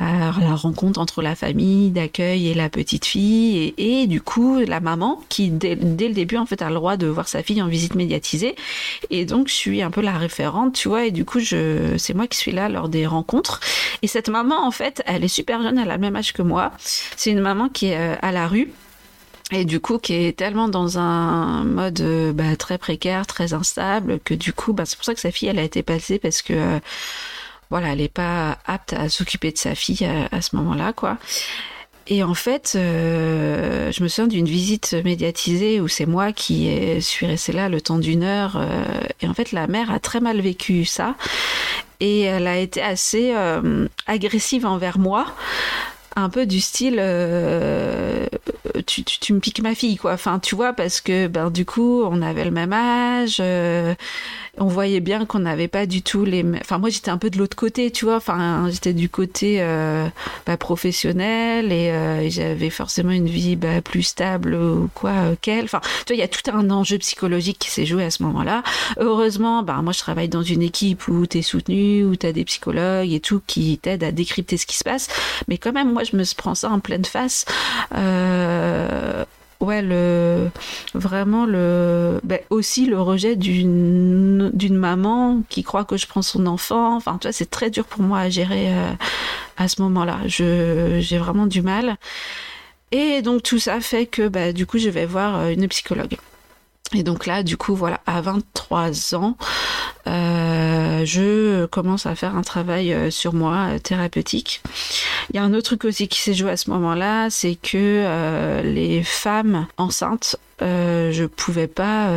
la rencontre entre la famille d'accueil et la petite fille. Et, du coup, la maman, qui, dès, le début, en fait, a le droit de voir sa fille en visite médiatisée. Et donc, je suis un peu la référente, tu vois, et du coup, je, c'est moi qui suis là lors des rencontres. Et cette maman, en fait, elle est super jeune, elle a le même âge que moi. C'est une maman qui est à la rue. Et du coup, qui est tellement dans un mode bah, très précaire, très instable, que du coup, bah, c'est pour ça que sa fille, elle a été passée parce que euh, voilà, elle n'est pas apte à s'occuper de sa fille à, ce moment-là, quoi. Et en fait, euh, je me souviens d'une visite médiatisée où c'est moi qui suis restée là le temps d'une heure. Euh, et en fait, la mère a très mal vécu ça. Et elle a été assez euh, agressive envers moi un peu du style euh, tu, tu, tu, me piques ma fille quoi. Enfin tu vois parce que ben du coup on avait le même âge euh, on voyait bien qu'on n'avait pas du tout les enfin moi j'étais un peu de l'autre côté tu vois enfin j'étais du côté euh, bah, professionnel et, euh, et j'avais forcément une vie bah, plus stable ou quoi euh, qu'elle. Enfin tu vois il y a tout un enjeu psychologique qui s'est joué à ce moment là heureusement bah moi je travaille dans une équipe où tu es soutenu où tu as des psychologues et tout qui t'aident à décrypter ce qui se passe. Mais quand même moi je me prends ça en pleine face ouais, le, vraiment le, ben, aussi le rejet d'une, maman qui croit que je prends son enfant. Enfin, tu vois, c'est très dur pour moi à gérer euh, à ce moment-là. J'ai vraiment du mal. Et donc tout ça fait que, bah, du coup, je vais voir euh, une psychologue. Et donc là, du coup, voilà, à 23 ans, euh, je commence à faire un travail euh, sur moi euh, thérapeutique. Il y a un autre truc aussi qui s'est joué à ce moment-là, c'est que les femmes enceintes, je pouvais pas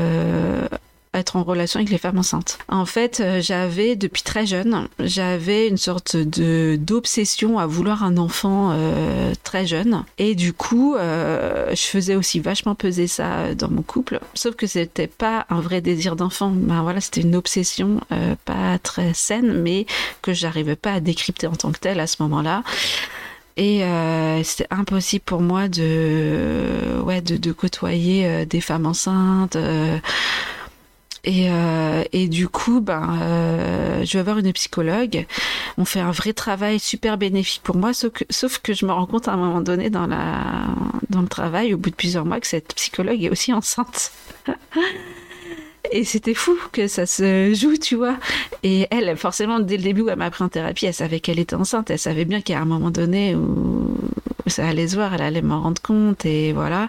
être en relation avec les femmes enceintes. En fait, euh, j'avais depuis très jeune, j'avais une sorte de d'obsession à vouloir un enfant euh, très jeune, et du coup, euh, je faisais aussi vachement peser ça dans mon couple. Sauf que c'était pas un vrai désir d'enfant. Ben voilà, c'était une obsession pas très saine, mais que j'arrivais pas à décrypter en tant que telle à ce moment-là. Et c'était impossible pour moi de, ouais, de, de côtoyer des femmes enceintes. Et, euh, et du coup, ben, euh, je vais avoir une psychologue. On fait un vrai travail super bénéfique pour moi, sauf que, sauf que je me rends compte à un moment donné dans, la, dans le travail, au bout de plusieurs mois, que cette psychologue est aussi enceinte. Et c'était fou que ça se joue, tu vois. Et elle, forcément, dès le début où elle m'a pris en thérapie, elle savait qu'elle était enceinte. Elle savait bien qu'à un moment donné où ça allait se voir, elle allait m'en rendre compte. Et voilà.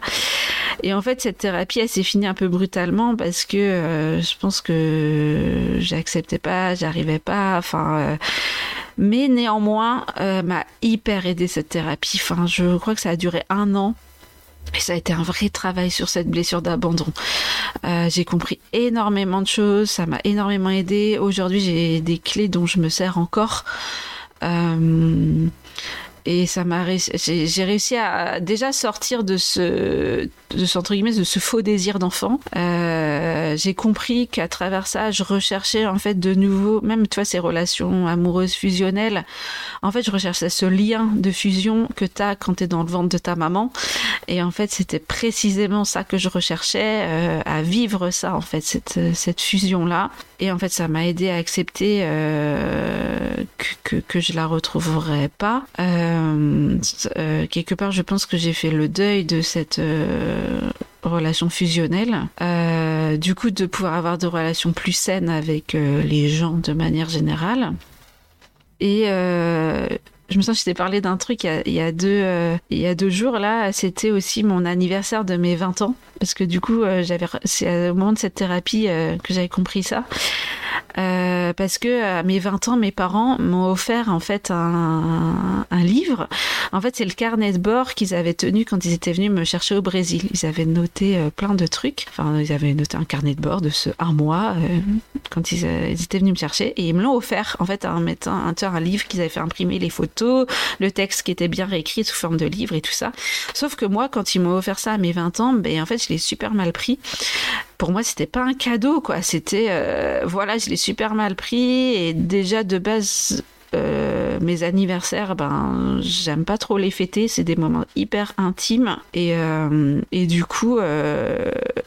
Et en fait, cette thérapie, elle s'est finie un peu brutalement parce que euh, je pense que j'acceptais pas, j'arrivais pas. Enfin. Euh, mais néanmoins, euh, m'a hyper aidé cette thérapie. Enfin, je crois que ça a duré un an. Et ça a été un vrai travail sur cette blessure d'abandon. j'ai compris énormément de choses, ça m'a énormément aidé. Aujourd'hui, j'ai des clés dont je me sers encore. Euh, et ça m'a j'ai réussi à déjà sortir de ce de ce, entre guillemets de ce faux désir d'enfant. Euh, j'ai compris qu'à travers ça je recherchais en fait de nouveau même tu ces relations amoureuses fusionnelles en fait je recherchais ce lien de fusion que tu as quand tu es dans le ventre de ta maman. Et en fait c'était précisément ça que je recherchais euh, à vivre ça en fait cette cette fusion là et en fait ça m'a aidé à accepter euh, que, que, que je la retrouverais pas quelque part, je pense que j'ai fait le deuil de cette euh, relation fusionnelle. du coup, de pouvoir avoir des relations plus saines avec les gens de manière générale. Et je me sens que t'ai parlé d'un truc il y, a, deux, il y a deux jours là. C'était aussi mon anniversaire de mes 20 ans. Parce que du coup, j'avais, c'est au moment de cette thérapie que j'avais compris ça. Euh, parce que à mes 20 ans, mes parents m'ont offert en fait un, un livre. En fait, c'est le carnet de bord qu'ils avaient tenu quand ils étaient venus me chercher au Brésil. Ils avaient noté euh, plein de trucs. Enfin, ils avaient noté un carnet de bord de ce un mois euh, quand ils, étaient venus me chercher et ils me l'ont offert en fait en mettant un, un livre qu'ils avaient fait imprimer les photos, le texte qui était bien réécrit sous forme de livre et tout ça. Sauf que moi, quand ils m'ont offert ça à mes 20 ans, ben en fait, je super mal pris pour moi, c'était pas un cadeau, quoi. C'était, euh, voilà, je l'ai super mal pris et déjà de base. Euh, mes anniversaires, ben, j'aime pas trop les fêter. C'est des moments hyper intimes et, euh, et du coup,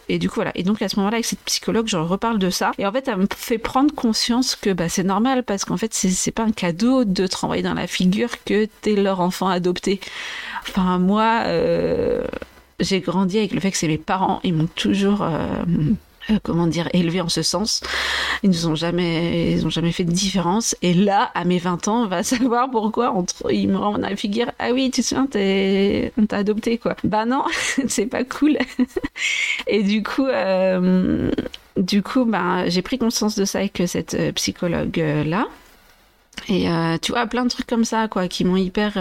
et du coup voilà. Et donc à ce moment-là, avec cette psychologue, je reparle de ça. Et en fait, elle me fait prendre conscience que bah, c'est normal parce qu'en fait, c'est pas un cadeau de te renvoyer dans la figure que t'es leur enfant adopté. Enfin, moi, j'ai grandi avec le fait que c'est mes parents, ils m'ont toujours euh, euh, comment dire élevé en ce sens. Ils nous ont jamais ils ont jamais fait de différence et là à mes 20 ans, on va savoir pourquoi entre ils me rendent la figure ah oui, tu te souviens t'es on t'a adopté quoi. Bah non, c'est pas cool. et du coup euh, du coup bah j'ai pris conscience de ça avec cette psychologue là. Et tu vois plein de trucs comme ça quoi qui m'ont hyper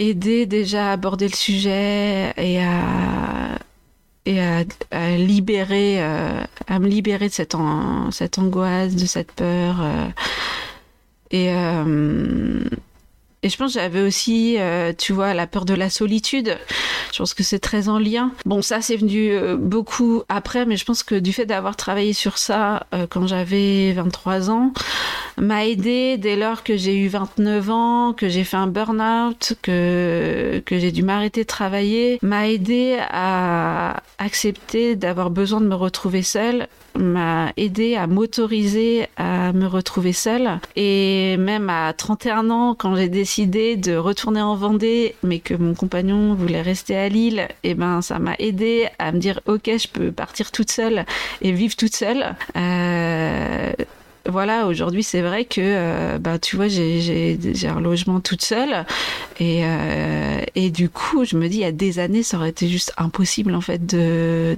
aider déjà à aborder le sujet et à et à, libérer euh, à me libérer de cette cette angoisse de cette peur euh, et euh, et je pense j'avais aussi, tu vois, la peur de la solitude. Je pense que c'est très en lien. Bon, ça, c'est venu beaucoup après, mais je pense que du fait d'avoir travaillé sur ça quand j'avais 23 ans, m'a aidé dès lors que j'ai eu 29 ans, que j'ai fait un burn-out, que, que j'ai dû m'arrêter de travailler, m'a aidé à accepter d'avoir besoin de me retrouver seule m'a aidé à m'autoriser à me retrouver seule. Et même à 31 ans, quand j'ai décidé de retourner en Vendée, mais que mon compagnon voulait rester à Lille, et eh ben ça m'a aidé à me dire ok, je peux partir toute seule et vivre toute seule. Euh, voilà, aujourd'hui, c'est vrai que, euh, bah, tu vois, j'ai un logement toute seule. Et, euh, et du coup, je me dis, il y a des années, ça aurait été juste impossible, en fait,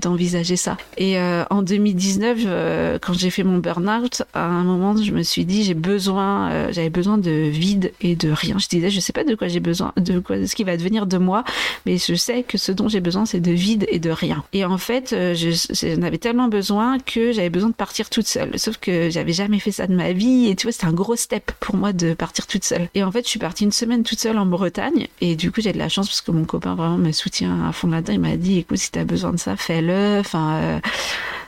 d'envisager ça. Et euh, en 2019, quand j'ai fait mon burn-out, à un moment, je me suis dit, j'ai besoin, j'avais besoin de vide et de rien. Je disais, je sais pas de quoi j'ai besoin, de quoi, ce qui va devenir de moi, mais je sais que ce dont j'ai besoin, c'est de vide et de rien. Et en fait, j'en avais tellement besoin que j'avais besoin de partir toute seule. Sauf que j'avais jamais fait ça de ma vie. Et tu vois, c'était un gros step pour moi de partir toute seule. Et en fait, je suis partie une semaine toute seule en Bretagne. Et du coup, j'ai de la chance parce que mon copain vraiment me soutient à fond là-dedans. Il m'a dit, écoute, si t'as besoin de ça, fais-le. Enfin, euh,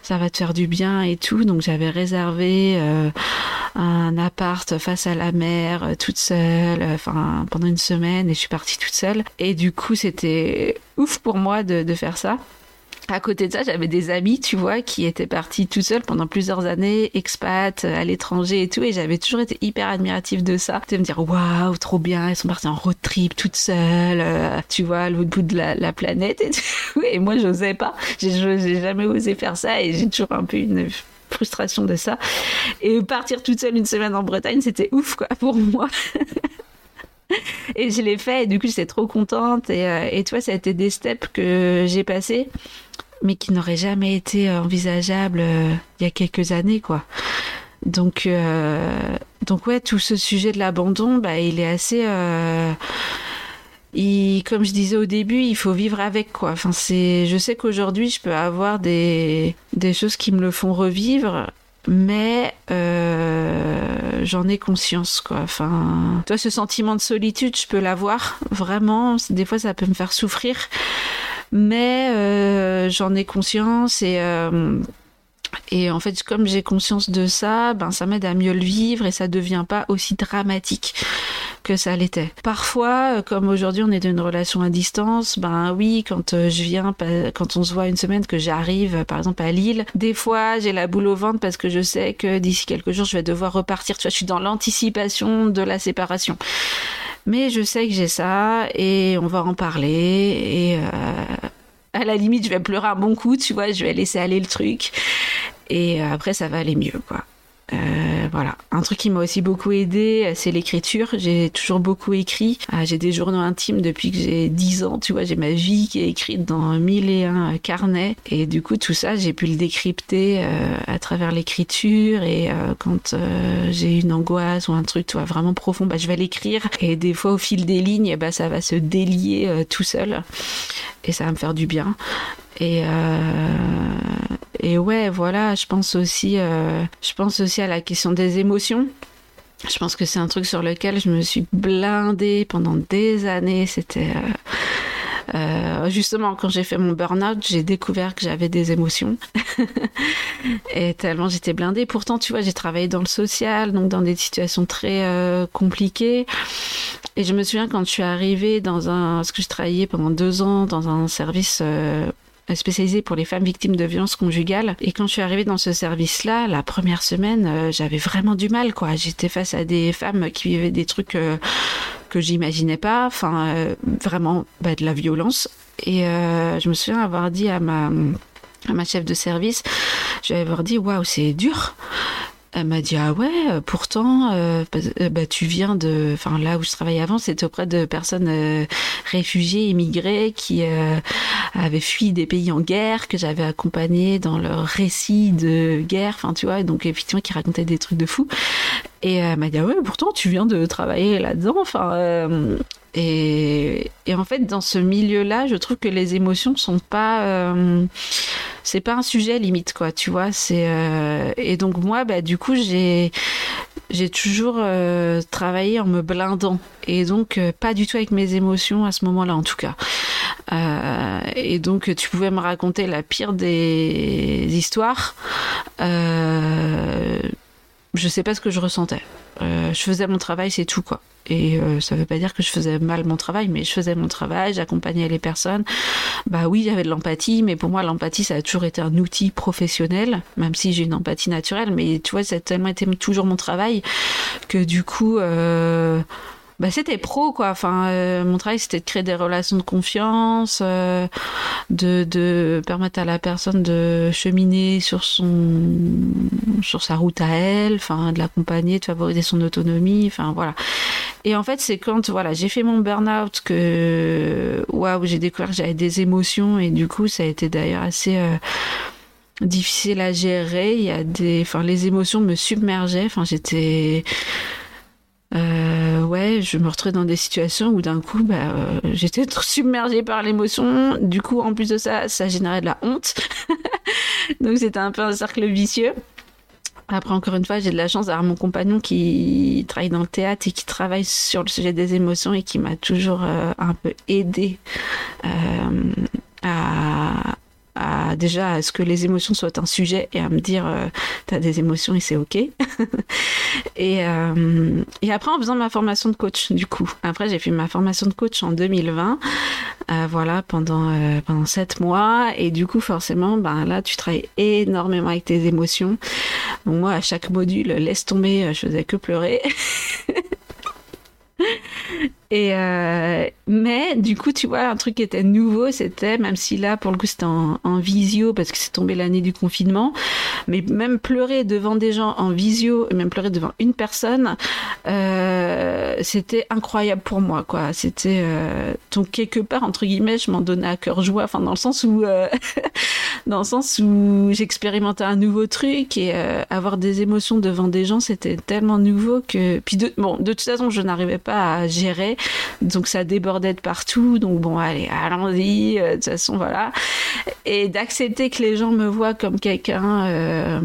ça va te faire du bien et tout. Donc, j'avais réservé euh, un appart face à la mer, euh, toute seule, enfin, pendant une semaine. Et je suis partie toute seule. Et du coup, c'était ouf pour moi de faire ça à côté de ça, j'avais des amis, tu vois, qui étaient partis tout seuls pendant plusieurs années, expats euh, à l'étranger et tout, et j'avais toujours été hyper admirative de ça. De me dire, waouh, trop bien, ils sont partis en road trip toutes seules, euh, tu vois, à l'autre bout de la, planète et tout. Et moi, j'osais pas. J'ai jamais osé faire ça et j'ai toujours un peu une frustration de ça. Et partir toute seule une semaine en Bretagne, c'était ouf, quoi, pour moi. et je l'ai fait et du coup j'étais trop contente et, euh, et toi ça a été des steps que j'ai passés mais qui n'aurait jamais été envisageable euh, il y a quelques années, quoi. Donc, euh, donc ouais, tout ce sujet de l'abandon, bah, il est assez. Euh, comme je disais au début, il faut vivre avec quoi. Enfin, c'est, je sais qu'aujourd'hui, je peux avoir des, des choses qui me le font revivre, mais j'en ai conscience quoi. Enfin, toi, ce sentiment de solitude, je peux l'avoir vraiment. Des fois, ça peut me faire souffrir mais euh, j'en ai conscience et euh, et en fait, comme j'ai conscience de ça, ben ça m'aide à mieux le vivre et ça devient pas aussi dramatique que ça l'était. Parfois, euh, comme aujourd'hui on est dans une relation à distance, ben oui, quand je viens, quand on se voit une semaine, que j'arrive par exemple à Lille, des fois j'ai la boule au ventre parce que je sais que d'ici quelques jours je vais devoir repartir. Tu vois, je suis dans l'anticipation de la séparation. Mais je sais que j'ai ça et on va en parler et euh, à la limite je vais pleurer un bon coup, tu vois, je vais laisser aller le truc et après ça va aller mieux quoi. Euh, voilà. Un truc qui m'a aussi beaucoup aidé, c'est l'écriture. J'ai toujours beaucoup écrit. Ah, j'ai des journaux intimes depuis que j'ai 10 ans. Tu vois, j'ai ma vie qui est écrite dans mille et un carnets. Et du coup, tout ça, j'ai pu le décrypter euh, à travers l'écriture. Et euh, quand j'ai une angoisse ou un truc, tu vois, vraiment profond, bah, je vais l'écrire. Et des fois, au fil des lignes, bah, ça va se délier tout seul. Et ça va me faire du bien. Et, euh, et ouais, voilà, je pense aussi, euh, je pense aussi à la question des émotions. Je pense que c'est un truc sur lequel je me suis blindée pendant des années. C'était euh, euh justement quand j'ai fait mon burn-out, j'ai découvert que j'avais des émotions. et tellement j'étais blindée. Pourtant, tu vois, j'ai travaillé dans le social, donc dans des situations très compliquées. Et je me souviens quand je suis arrivée dans un, parce que je travaillais pendant deux ans dans un service euh, spécialisé pour les femmes victimes de violences conjugales. Et quand je suis arrivée dans ce service-là, la première semaine, euh, j'avais vraiment du mal, quoi. J'étais face à des femmes qui vivaient des trucs euh, que j'imaginais pas, enfin, euh, vraiment bah, de la violence. Et je me souviens avoir dit à ma à ma chef de service, je lui avoir dit waouh c'est dur elle m'a dit ah ouais, euh, pourtant euh, bah, euh, bah, tu viens de, enfin là où je travaillais avant, c'était auprès de personnes réfugiées, immigrées qui avaient fui des pays en guerre, que j'avais accompagné dans leur récit de guerre, enfin tu vois, donc effectivement qui racontaient des trucs de fou. Et elle m'a dit ah pourtant tu viens de travailler là-dedans, enfin et, et, en fait, dans ce milieu-là, je trouve que les émotions sont pas, euh, c'est pas un sujet limite, quoi. Tu vois, euh, et donc moi, bah du coup, j'ai toujours euh, travaillé en me blindant et donc euh, pas du tout avec mes émotions à ce moment-là, en tout cas. Euh, et donc tu pouvais me raconter la pire des histoires. Je sais pas ce que je ressentais je faisais mon travail, c'est tout quoi. Et ça veut pas dire que je faisais mal mon travail, mais je faisais mon travail, j'accompagnais les personnes. Bah oui, j'avais de l'empathie, mais pour moi, l'empathie, ça a toujours été un outil professionnel, même si j'ai une empathie naturelle. Mais tu vois, ça a tellement été toujours mon travail que du coup, bah, c'était pro quoi. Enfin, euh, mon travail c'était de créer des relations de confiance, euh, de, permettre à la personne de cheminer sur son sur sa route à elle, enfin de l'accompagner, de favoriser son autonomie, enfin voilà. Et en fait, c'est quand voilà, j'ai fait mon burn-out que waouh, j'ai découvert que j'avais des émotions et du coup, ça a été d'ailleurs assez euh, difficile à gérer. Il y a des, enfin, les émotions me submergeaient. Enfin, j'étais euh, ouais, je me retrouvais dans des situations où d'un coup, bah, euh, j'étais submergée par l'émotion. Du coup, en plus de ça, ça générait de la honte. Donc c'était un peu un cercle vicieux. Après, encore une fois, j'ai de la chance d'avoir mon compagnon qui travaille dans le théâtre et qui travaille sur le sujet des émotions et qui m'a toujours euh, un peu aidé à, à déjà à ce que les émotions soient un sujet et à me dire euh, t'as des émotions et c'est ok. Et euh, et après en faisant ma formation de coach du coup. Après j'ai fait ma formation de coach en 2020 euh, voilà pendant pendant sept mois. Et du coup forcément ben là tu travailles énormément avec tes émotions. Donc moi à chaque module laisse tomber je faisais que pleurer Euh, mais du coup, tu vois, un truc qui était nouveau, c'était, même si là, pour le coup, c'était en, visio, parce que c'est tombé l'année du confinement, mais même pleurer devant des gens en visio, même pleurer devant une personne, euh, c'était incroyable pour moi, quoi. C'était, euh, donc quelque part, entre guillemets, je m'en donnais à cœur joie, enfin, dans le sens où, dans le sens où j'expérimentais un nouveau truc, et euh, avoir des émotions devant des gens, c'était tellement nouveau que, puis de, bon, de toute façon, je n'arrivais pas à gérer donc ça débordait de partout. Donc bon, allez, allons-y. Euh, de toute façon, voilà. Et d'accepter que les gens me voient comme quelqu'un. Euh,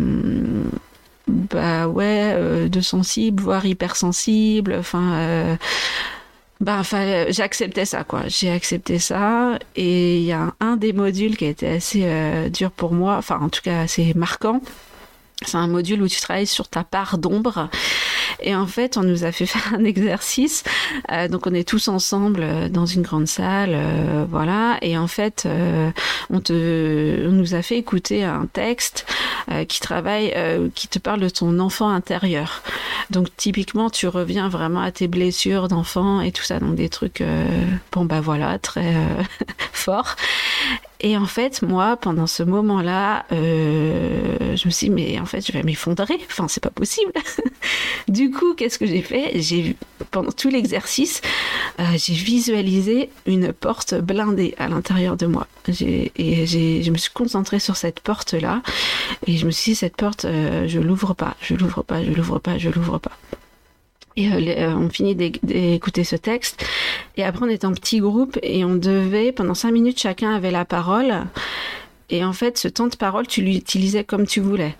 bah ouais, de sensible, voire hypersensible. Enfin. Bah, enfin, j'acceptais ça, quoi. J'ai accepté ça. Et il y a un, des modules qui a été assez dur pour moi, enfin, en tout cas, assez marquant. C'est un module où tu travailles sur ta part d'ombre. Et en fait, on nous a fait faire un exercice. Euh, donc, on est tous ensemble euh, dans une grande salle, euh, voilà. Et en fait, euh, on te, on nous a fait écouter un texte euh, qui travaille, qui te parle de ton enfant intérieur. Donc, typiquement, tu reviens vraiment à tes blessures d'enfant et tout ça. Donc, des trucs, bon bah voilà, très forts. Et en fait, moi, pendant ce moment-là, euh, je me suis dit, mais en fait, je vais m'effondrer. Enfin, c'est pas possible. du coup, qu'est-ce que j'ai fait? J'ai pendant tout l'exercice, euh, j'ai visualisé une porte blindée à l'intérieur de moi. Et je me suis concentrée sur cette porte-là. Et je me suis dit, cette porte, euh, je l'ouvre pas, je l'ouvre pas, je l'ouvre pas, je l'ouvre pas. Et euh, euh, on finit d'écouter ce texte. Et après, on était en petit groupe et on devait, pendant cinq minutes, chacun avait la parole. Et en fait, ce temps de parole, tu l'utilisais comme tu voulais.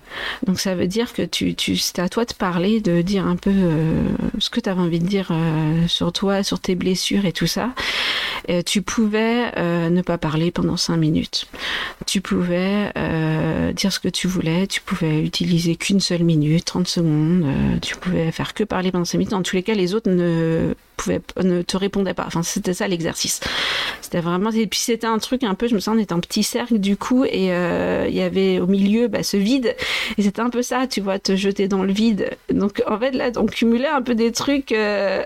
Donc ça veut dire que tu, tu c'était à toi de parler, de dire un peu euh, ce que tu avais envie de dire euh, sur toi, sur tes blessures et tout ça. Et tu pouvais euh, ne pas parler pendant cinq minutes. Tu pouvais dire ce que tu voulais. Tu pouvais utiliser qu'une seule minute, 30 secondes. tu pouvais faire que parler pendant cinq minutes. En tous les cas, les autres ne ne te répondaient pas. Enfin, c'était ça l'exercice. C'était vraiment. Et puis c'était un truc un peu. Je me sens on était en petit cercle du coup et euh, il y avait au milieu bah, ce vide et c'était un peu ça tu vois te jeter dans le vide donc en fait là on cumulait un peu des trucs euh,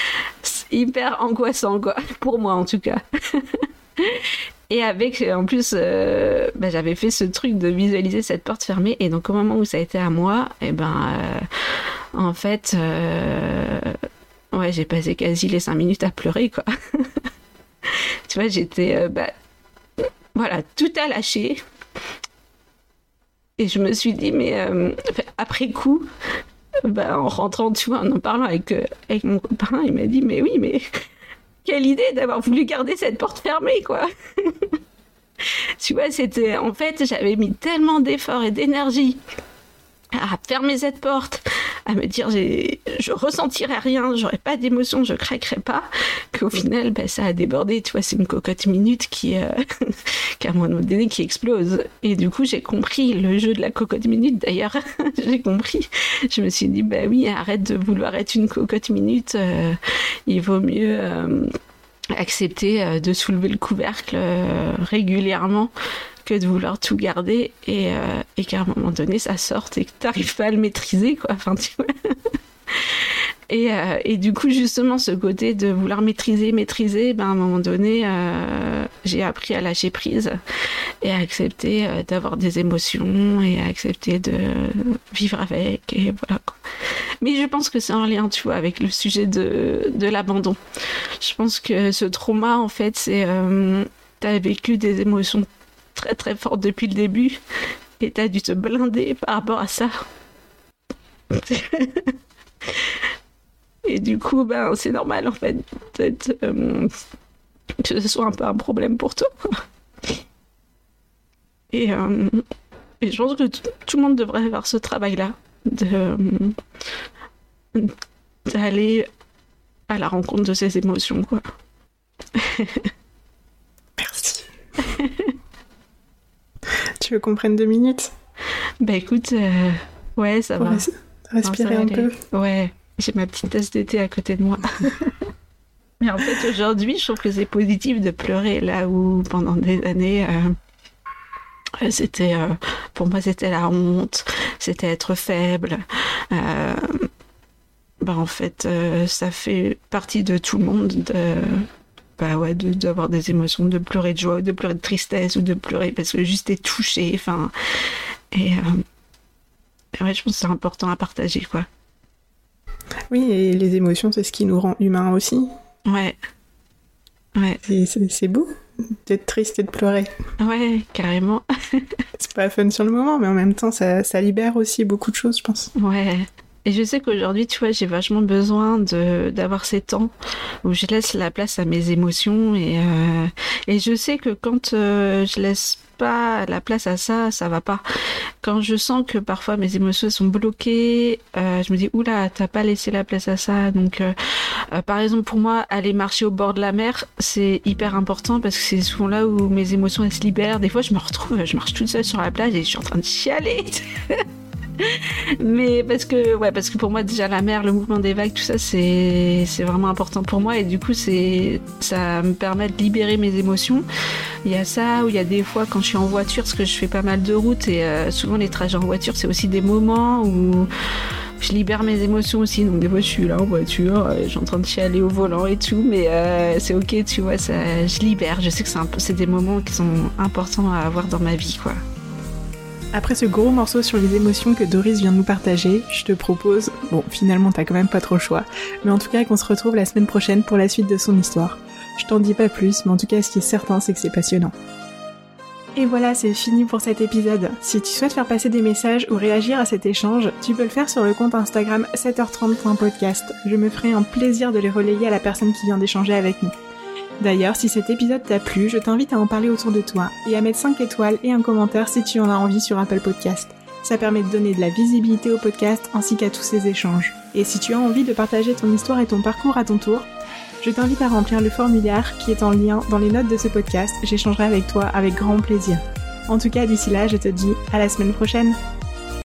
hyper angoissants quoi pour moi en tout cas Et avec, en plus, euh, bah, j'avais fait ce truc de visualiser cette porte fermée. Et donc, au moment où ça a été à moi, et eh ben, en fait, ouais, j'ai passé quasi les cinq minutes à pleurer, quoi. tu vois, j'étais, bah, voilà, tout a lâché. Et je me suis dit, mais euh, après coup, bah, en rentrant, tu vois, en en parlant avec, euh, avec mon copain, il m'a dit, mais oui, mais quelle idée d'avoir voulu garder cette porte fermée, quoi. tu vois, c'était, en fait, j'avais mis tellement d'efforts et d'énergie à fermer cette porte, à me dire je ressentirai rien, j'aurais pas d'émotion, je craquerai pas, qu'au final, bah, ça a débordé. Tu vois, c'est une cocotte minute qui, euh, qui, à un moment donné, qui explose. Et du coup, j'ai compris le jeu de la cocotte minute. D'ailleurs, j'ai compris. Je me suis dit, bah oui, arrête de vouloir être une cocotte minute. Euh, il vaut mieux. Euh, accepter de soulever le couvercle régulièrement de vouloir tout garder et, et qu'à un moment donné ça sorte et que tu n'arrives pas à le maîtriser quoi. Enfin, tu vois. Euh, et, du coup, justement, ce côté de vouloir maîtriser, maîtriser, ben, à un moment donné, euh, j'ai appris à lâcher prise et à accepter euh, d'avoir des émotions et à accepter de vivre avec. Et voilà. Mais je pense que c'est un lien, tu vois, avec le sujet de, de l'abandon. Je pense que ce trauma, en fait, c'est. tu as vécu des émotions très très fortes depuis le début et tu as dû te blinder par rapport à ça. Et du coup, ben, c'est normal en fait euh, que ce soit un peu un problème pour toi. Et, euh, je pense que tout le monde devrait faire ce travail-là, de d'aller à la rencontre de ses émotions, quoi. Merci. Tu veux qu'on prenne deux minutes Bah écoute, euh, ouais, ça va. Respirer un peu. Ouais. J'ai ma petite tasse d'été à côté de moi. Mais en fait, aujourd'hui, je trouve que c'est positif de pleurer là où pendant des années, euh, c'était, euh, pour moi, c'était la honte, c'était être faible. Bah, en fait, ça fait partie de tout le monde de, bah ouais, d'avoir des émotions, de pleurer de joie, de pleurer de tristesse ou de pleurer parce que juste est touché. Enfin, et ouais, je pense que c'est important à partager, quoi. Oui, et les émotions, c'est ce qui nous rend humains aussi. Ouais. Ouais. C'est beau d'être triste et de pleurer. Ouais, carrément. c'est pas fun sur le moment, mais en même temps, ça, ça libère aussi beaucoup de choses, je pense. Ouais. Et je sais qu'aujourd'hui, tu vois, j'ai vachement besoin de d'avoir ces temps où je laisse la place à mes émotions et euh, et je sais que quand euh, je laisse pas la place à ça, ça va pas. Quand je sens que parfois mes émotions sont bloquées, euh, je me dis oula, t'as pas laissé la place à ça. Donc, euh, euh, par exemple, pour moi, aller marcher au bord de la mer, c'est hyper important parce que c'est souvent là où mes émotions elles se libèrent. Des fois, je me retrouve, je marche toute seule sur la plage et je suis en train de chialer. mais parce que ouais parce que pour moi déjà la mer le mouvement des vagues tout ça c'est vraiment important pour moi et du coup ça me permet de libérer mes émotions il y a ça ou il y a des fois quand je suis en voiture parce que je fais pas mal de routes et euh, souvent les trajets en voiture c'est aussi des moments où je libère mes émotions aussi. Donc des fois, je suis là en voiture, euh, je suis en train de chialer au volant et tout, mais euh, c'est ok, tu vois, ça, je libère. Je sais que c'est des moments qui sont importants à avoir dans ma vie, quoi. Après ce gros morceau sur les émotions que Doris vient de nous partager, je te propose, bon finalement t'as quand même pas trop le choix, mais en tout cas qu'on se retrouve la semaine prochaine pour la suite de son histoire. Je t'en dis pas plus, mais en tout cas ce qui est certain c'est que c'est passionnant. Et voilà, c'est fini pour cet épisode. Si tu souhaites faire passer des messages ou réagir à cet échange, tu peux le faire sur le compte Instagram 7h30.podcast. Je me ferai un plaisir de les relayer à la personne qui vient d'échanger avec nous. D'ailleurs, si cet épisode t'a plu, je t'invite à en parler autour de toi et à mettre 5 étoiles et un commentaire si tu en as envie sur Apple Podcast. Ça permet de donner de la visibilité au podcast ainsi qu'à tous ces échanges. Et si tu as envie de partager ton histoire et ton parcours à ton tour, je t'invite à remplir le formulaire qui est en lien dans les notes de ce podcast. J'échangerai avec toi avec grand plaisir. En tout cas, d'ici là, je te dis à la semaine prochaine.